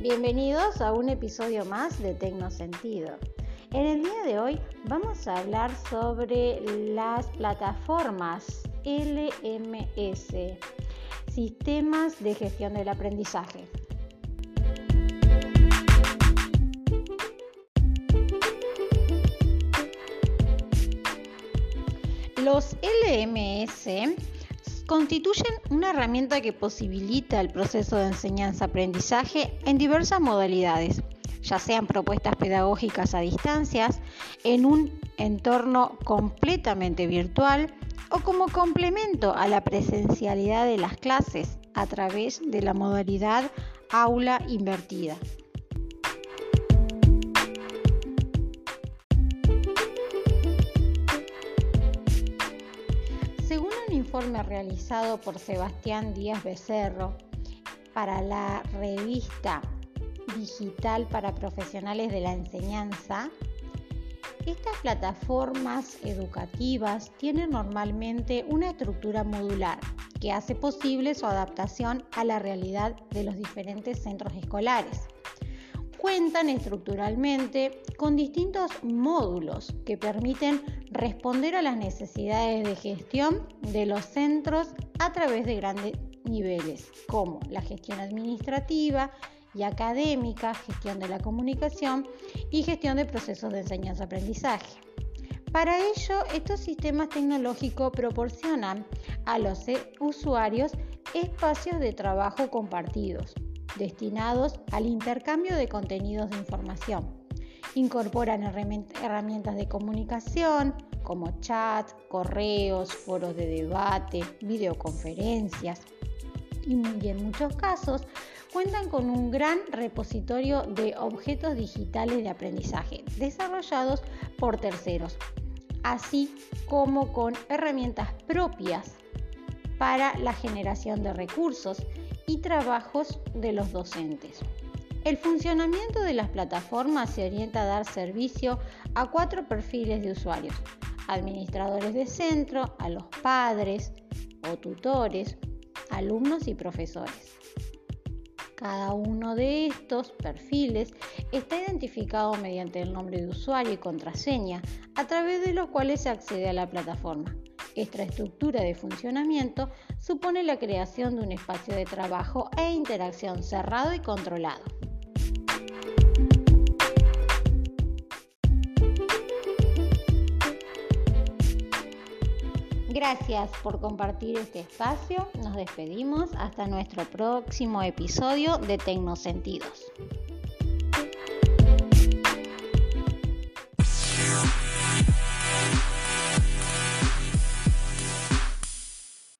Bienvenidos a un episodio más de Tecnosentido. En el día de hoy vamos a hablar sobre las plataformas LMS, sistemas de gestión del aprendizaje. Los LMS constituyen una herramienta que posibilita el proceso de enseñanza-aprendizaje en diversas modalidades, ya sean propuestas pedagógicas a distancias, en un entorno completamente virtual o como complemento a la presencialidad de las clases a través de la modalidad aula invertida. Informe realizado por Sebastián Díaz Becerro para la revista digital para profesionales de la enseñanza, estas plataformas educativas tienen normalmente una estructura modular que hace posible su adaptación a la realidad de los diferentes centros escolares cuentan estructuralmente con distintos módulos que permiten responder a las necesidades de gestión de los centros a través de grandes niveles, como la gestión administrativa y académica, gestión de la comunicación y gestión de procesos de enseñanza-aprendizaje. Para ello, estos sistemas tecnológicos proporcionan a los usuarios espacios de trabajo compartidos, destinados al intercambio de contenidos de información. Incorporan herramientas de comunicación como chat, correos, foros de debate, videoconferencias y en muchos casos cuentan con un gran repositorio de objetos digitales de aprendizaje desarrollados por terceros, así como con herramientas propias para la generación de recursos y trabajos de los docentes. El funcionamiento de las plataformas se orienta a dar servicio a cuatro perfiles de usuarios, administradores de centro, a los padres o tutores, alumnos y profesores. Cada uno de estos perfiles está identificado mediante el nombre de usuario y contraseña, a través de los cuales se accede a la plataforma. Esta estructura de funcionamiento supone la creación de un espacio de trabajo e interacción cerrado y controlado. Gracias por compartir este espacio. Nos despedimos hasta nuestro próximo episodio de Tecnosentidos.